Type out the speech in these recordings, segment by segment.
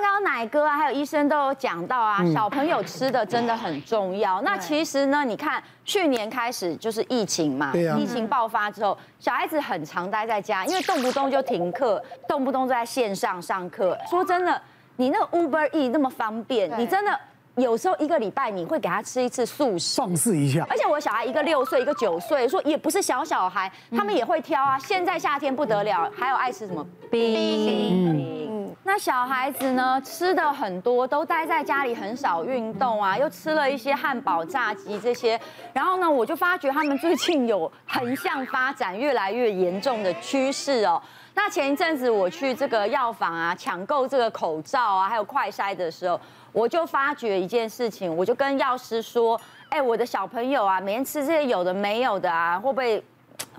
刚刚奶哥啊，还有医生都有讲到啊，小朋友吃的真的很重要。那其实呢，你看去年开始就是疫情嘛，疫情爆发之后，小孩子很常待在家，因为动不动就停课，动不动就在线上上课。说真的，你那个 Uber E 那么方便，你真的。有时候一个礼拜你会给他吃一次素食，放肆一下。而且我小孩一个六岁，一个九岁，说也不是小小孩，他们也会挑啊。现在夏天不得了，还有爱吃什么冰冰。那小孩子呢，吃的很多，都待在家里很少运动啊，又吃了一些汉堡、炸鸡这些。然后呢，我就发觉他们最近有横向发展越来越严重的趋势哦。那前一阵子我去这个药房啊，抢购这个口罩啊，还有快筛的时候。我就发觉一件事情，我就跟药师说：“哎，我的小朋友啊，每天吃这些有的没有的啊，会不会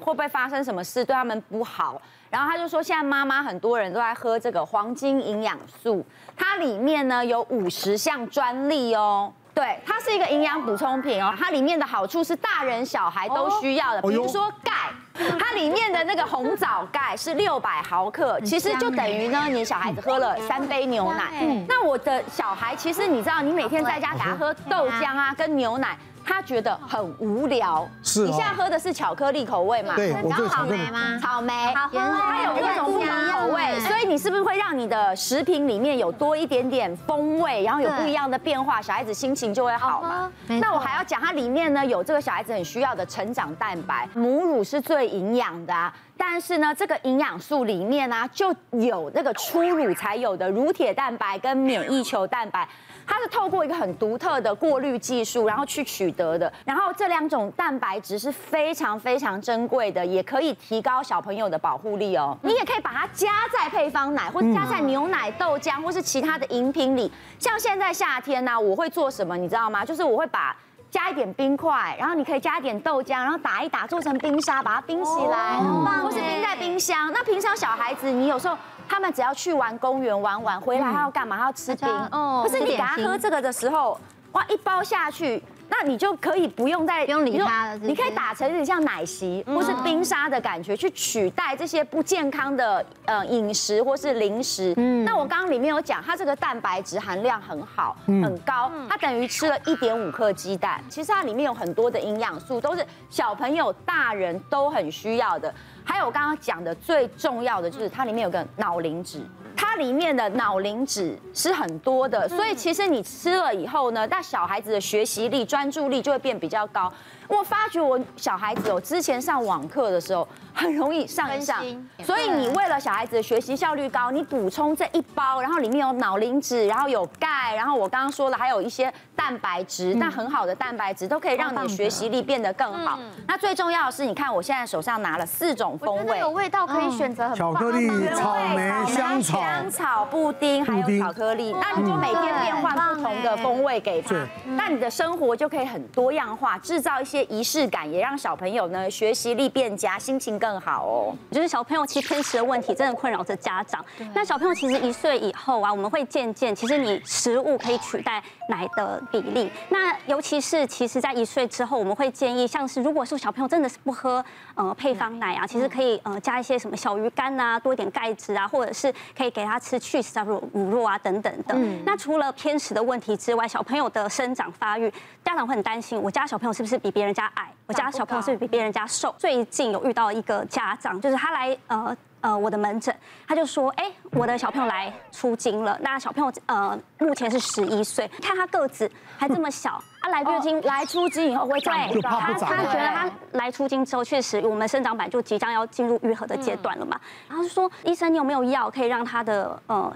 会不会发生什么事，对他们不好？”然后他就说：“现在妈妈很多人都在喝这个黄金营养素，它里面呢有五十项专利哦。”对，它是一个营养补充品哦，它里面的好处是大人小孩都需要的，比如说钙，它里面的那个红枣钙是六百毫克，其实就等于呢，你小孩子喝了三杯牛奶。那我的小孩其实你知道，你每天在家给他喝豆浆啊，跟牛奶。他觉得很无聊。是，你现在喝的是巧克力口味嘛？对，我最草莓吗？草莓，好喝。它有各种不同口味，所以你是不是会让你的食品里面有多一点点风味，然后有不一样的变化，小孩子心情就会好嘛？那我还要讲，它里面呢有这个小孩子很需要的成长蛋白，母乳是最营养的啊。但是呢，这个营养素里面呢就有那个初乳才有的乳铁蛋白跟免疫球蛋白。它是透过一个很独特的过滤技术，然后去取得的。然后这两种蛋白质是非常非常珍贵的，也可以提高小朋友的保护力哦。你也可以把它加在配方奶，或者加在牛奶、豆浆，或是其他的饮品里。像现在夏天呢，我会做什么，你知道吗？就是我会把加一点冰块，然后你可以加一点豆浆，然后打一打做成冰沙，把它冰起来，或是冰在冰箱。那平常小孩子，你有时候。他们只要去玩公园玩玩回来，他要干嘛？他要吃冰。哦。可是你给他喝这个的时候，哇，一包下去，那你就可以不用再不用理它了。你可以打成有点像奶昔或是冰沙的感觉，去取代这些不健康的呃饮食或是零食。嗯。那我刚刚里面有讲，它这个蛋白质含量很好，很高。它等于吃了一点五克鸡蛋。其实它里面有很多的营养素，都是小朋友、大人都很需要的。还有我刚刚讲的最重要的就是它里面有个脑磷脂，它里面的脑磷脂是很多的，所以其实你吃了以后呢，那小孩子的学习力、专注力就会变比较高。我发觉我小孩子哦，之前上网课的时候很容易上一上，所以你为了小孩子的学习效率高，你补充这一包，然后里面有脑磷脂，然后有钙，然后我刚刚说了还有一些蛋白质，那很好的蛋白质都可以让你的学习力变得更好。那最重要的是，你看我现在手上拿了四种风味，有味道可以选择很巧克力、草莓、香草、香草布丁，还有巧克力。那你就每天变换不同的风味给他，那你的生活就可以很多样化，制造一些。仪式感也让小朋友呢学习力变佳，心情更好哦。就是小朋友其实偏食的问题真的困扰着家长。那小朋友其实一岁以后啊，我们会渐渐，其实你食物可以取代奶的比例。那尤其是其实在一岁之后，我们会建议，像是如果说小朋友真的是不喝呃配方奶啊，其实可以呃加一些什么小鱼干啊，多一点钙质啊，或者是可以给他吃去势乳乳酪啊等等的。那除了偏食的问题之外，小朋友的生长发育，家长会很担心，我家小朋友是不是比别人家矮？我家小朋友是比别人家瘦。最近有遇到一个家长，就是他来呃呃我的门诊，他就说，哎，我的小朋友来出经了。那小朋友呃目前是十一岁，看他个子还这么小，啊来月经来出经以后会长不高。他他觉得他来出经之后，确实我们生长板就即将要进入愈合的阶段了嘛。然后就说，医生你有没有药可以让他的呃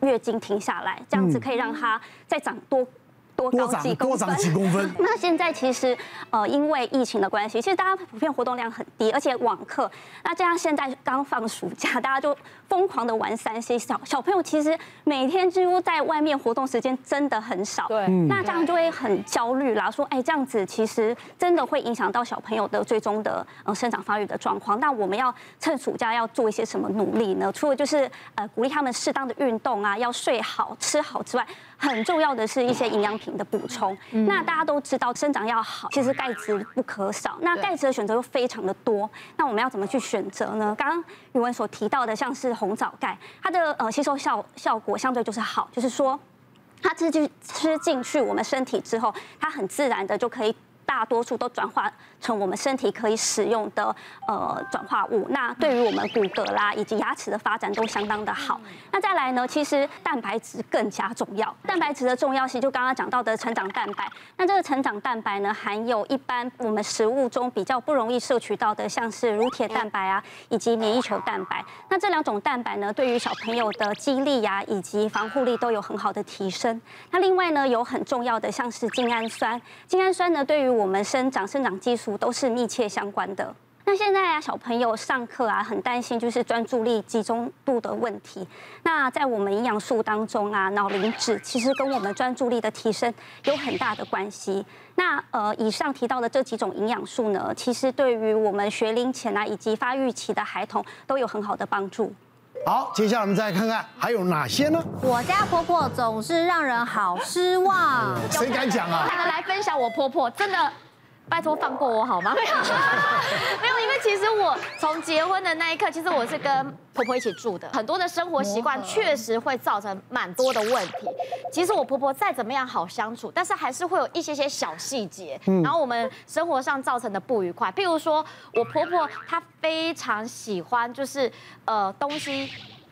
月经停下来，这样子可以让他再长多。多长几公分？多长几公分？那现在其实，呃，因为疫情的关系，其实大家普遍活动量很低，而且网课，那这样现在刚放暑假，大家就疯狂的玩三 C，小小朋友其实每天几乎在外面活动时间真的很少。对。那这样就会很焦虑啦，说，哎，这样子其实真的会影响到小朋友的最终的呃生长发育的状况。那我们要趁暑假要做一些什么努力呢？除了就是呃鼓励他们适当的运动啊，要睡好、吃好之外。很重要的是一些营养品的补充。那大家都知道，生长要好，其实钙质不可少。那钙质的选择又非常的多，那我们要怎么去选择呢？刚刚宇文所提到的，像是红枣钙，它的呃吸收效效果相对就是好，就是说它吃进吃进去我们身体之后，它很自然的就可以。大多数都转化成我们身体可以使用的呃转化物，那对于我们骨骼啦以及牙齿的发展都相当的好。那再来呢，其实蛋白质更加重要。蛋白质的重要性就刚刚讲到的成长蛋白，那这个成长蛋白呢，含有一般我们食物中比较不容易摄取到的，像是乳铁蛋白啊，以及免疫球蛋白。那这两种蛋白呢，对于小朋友的肌力呀以及防护力都有很好的提升。那另外呢，有很重要的像是精氨酸，精氨酸呢对于我们生长、生长激素都是密切相关的。那现在啊，小朋友上课啊，很担心就是专注力、集中度的问题。那在我们营养素当中啊，脑磷脂其实跟我们专注力的提升有很大的关系。那呃，以上提到的这几种营养素呢，其实对于我们学龄前啊以及发育期的孩童都有很好的帮助。好，接下来我们再来看看还有哪些呢？我家婆婆总是让人好失望。谁敢讲啊？来分享我婆婆，真的。拜托放过我好吗？没有，没有，因为其实我从结婚的那一刻，其实我是跟婆婆一起住的，很多的生活习惯确实会造成蛮多的问题。其实我婆婆再怎么样好相处，但是还是会有一些些小细节，然后我们生活上造成的不愉快。譬如说我婆婆她非常喜欢就是呃东西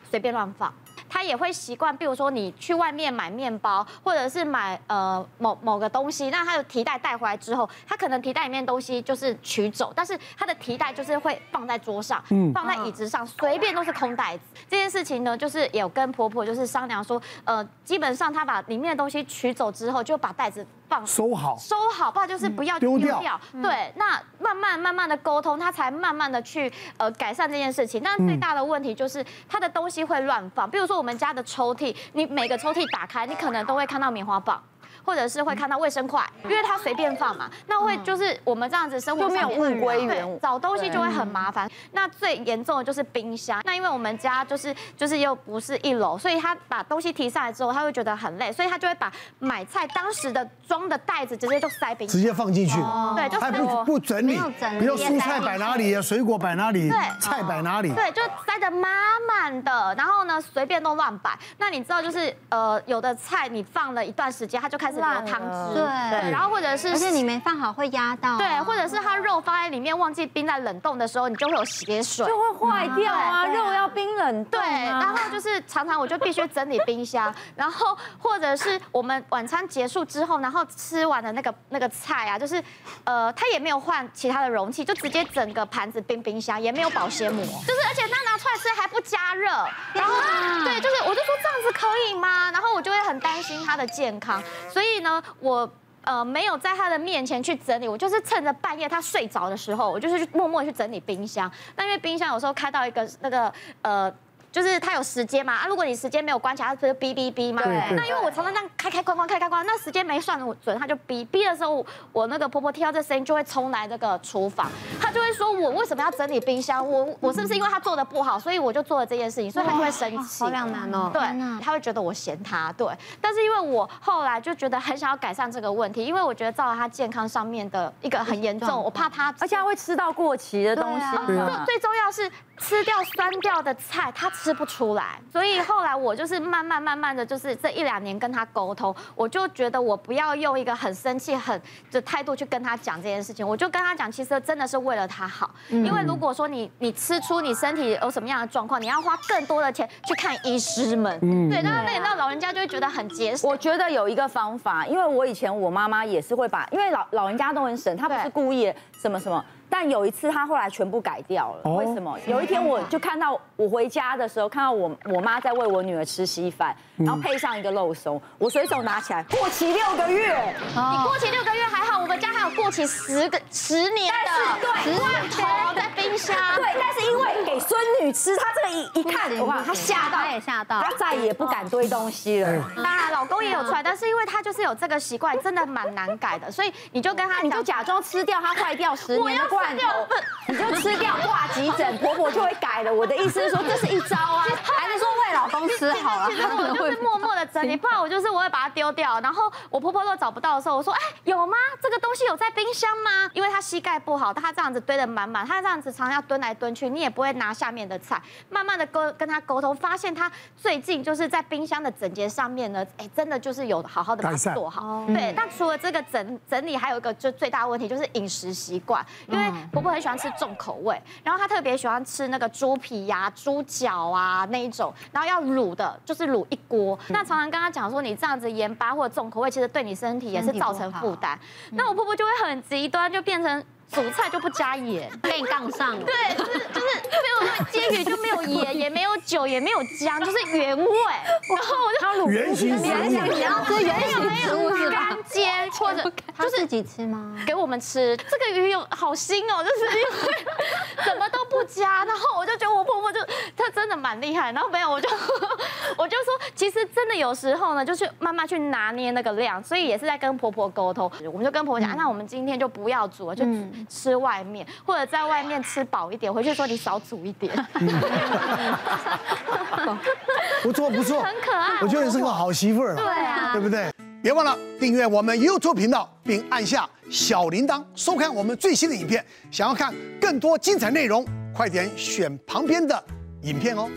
随便乱放。他也会习惯，比如说你去外面买面包，或者是买呃某某个东西，那他的提袋带回来之后，他可能提袋里面东西就是取走，但是他的提袋就是会放在桌上，放在椅子上，随便都是空袋子。这件事情呢，就是有跟婆婆就是商量说，呃，基本上他把里面的东西取走之后，就把袋子。放收好，收好，不然就是不要丢掉。对，那慢慢慢慢的沟通，他才慢慢的去呃改善这件事情。但最大的问题就是他的东西会乱放，比如说我们家的抽屉，你每个抽屉打开，你可能都会看到棉花棒。或者是会看到卫生筷，因为它随便放嘛，那会就是我们这样子生活就没有物归原物，找东西就会很麻烦。那最严重的就是冰箱，那因为我们家就是就是又不是一楼，所以他把东西提上来之后，他会觉得很累，所以他就会把买菜当时的装的袋子直接就塞冰箱，直接放进去，对，就不不整理，比如蔬菜摆哪里啊，水果摆哪里，对，菜摆哪里，对，就塞得满满的，然后呢随便都乱摆。那你知道就是呃有的菜你放了一段时间，它就开始。汤汁，对，然后或者是，而且你没放好会压到，对，或者是它肉放在里面忘记冰在冷冻的时候，你就会有血水，就会坏掉啊，肉要冰冷冻。对，然后就是常常我就必须整理冰箱，然后或者是我们晚餐结束之后，然后吃完的那个那个菜啊，就是呃，它也没有换其他的容器，就直接整个盘子冰冰箱，也没有保鲜膜，就是而且它拿出来吃还不加热，然后对，就是我就说这样子可以吗？然后我就会很担心它的健康，所以。所以呢，我呃没有在他的面前去整理，我就是趁着半夜他睡着的时候，我就是默默去整理冰箱。那因为冰箱有时候开到一个那个呃。就是它有时间嘛啊，如果你时间没有关起来，它不是哔哔哔嘛？对。那因为我常常这样开开关关开开关，那时间没算准，它就哔哔的时候，我那个婆婆听到这声音就会冲来这个厨房，她就会说我为什么要整理冰箱？我我是不是因为她做的不好，所以我就做了这件事情，所以她就会生气。好两难哦。对，她会觉得我嫌她。对。但是因为我后来就觉得很想要改善这个问题，因为我觉得造成她健康上面的一个很严重，我怕她，而且她会吃到过期的东西。最最重要是。吃掉酸掉的菜，他吃不出来，所以后来我就是慢慢慢慢的就是这一两年跟他沟通，我就觉得我不要用一个很生气、很的态度去跟他讲这件事情，我就跟他讲，其实真的是为了他好，因为如果说你你吃出你身体有什么样的状况，你要花更多的钱去看医师们，对，那那那老人家就会觉得很节省。我觉得有一个方法，因为我以前我妈妈也是会把，因为老老人家都很省，他不是故意什么什么。但有一次，他后来全部改掉了。为什么？有一天，我就看到我回家的时候，看到我我妈在喂我女儿吃稀饭，然后配上一个肉松，我随手拿起来，过期六个月。你过期六个月还好，我们家还有过期十个十年的罐头在冰箱。对，但是因为给孙女吃，她这个一一看的话，她吓到，她也吓到，她再也不敢堆东西了。当然，老公也有出来，但是因为他就是有这个习惯，真的蛮难改的，所以你就跟他，你就假装吃掉他坏掉十年的罐。你就吃掉挂急诊，婆婆就会改了。我的意思是说，这是一招啊，还是说喂老公吃好了？其实我就是默默的整理，不然我就是我会把它丢掉。然后我婆婆都找不到的时候，我说：“哎，有吗？这个东西有在冰箱吗？”因为她膝盖不好，她这样子堆得满满，她这样子常常要蹲来蹲去，你也不会拿下面的菜。慢慢的跟跟她沟通，发现她最近就是在冰箱的整洁上面呢，哎，真的就是有好好的把它做好。对，那除了这个整整理，还有一个就最大问题就是饮食习惯，因为婆婆很喜欢吃重口味，然后她特别喜欢吃那个猪皮呀、猪脚啊那一种，然后要卤的，就是卤一锅。那常常跟他讲说，你这样子盐巴或者重口味，其实对你身体也是造成负担。那我婆婆就会很极端，就变成。煮菜就不加盐，被杠上了。对，就是就是没有煎鱼就没有盐，也没有酒，也没有姜，就是原味。然后我就他卤原形原形，你要吃原形食物是吧？干煎或者就是自己吃吗？给我们吃。这个鱼有好腥哦，就是因为什么都不加。然后我就觉得我婆婆就她真的蛮厉害。然后没有，我就我就说，其实真的有时候呢，就是慢慢去拿捏那个量。所以也是在跟婆婆沟通。我们就跟婆婆讲，那我们今天就不要煮了，就。吃外面，或者在外面吃饱一点，回去说你少煮一点。不错不错，很可爱。我觉得你是个好媳妇儿。对啊，对不对？别忘了订阅我们 YouTube 频道，并按下小铃铛，收看我们最新的影片。想要看更多精彩内容，快点选旁边的影片哦。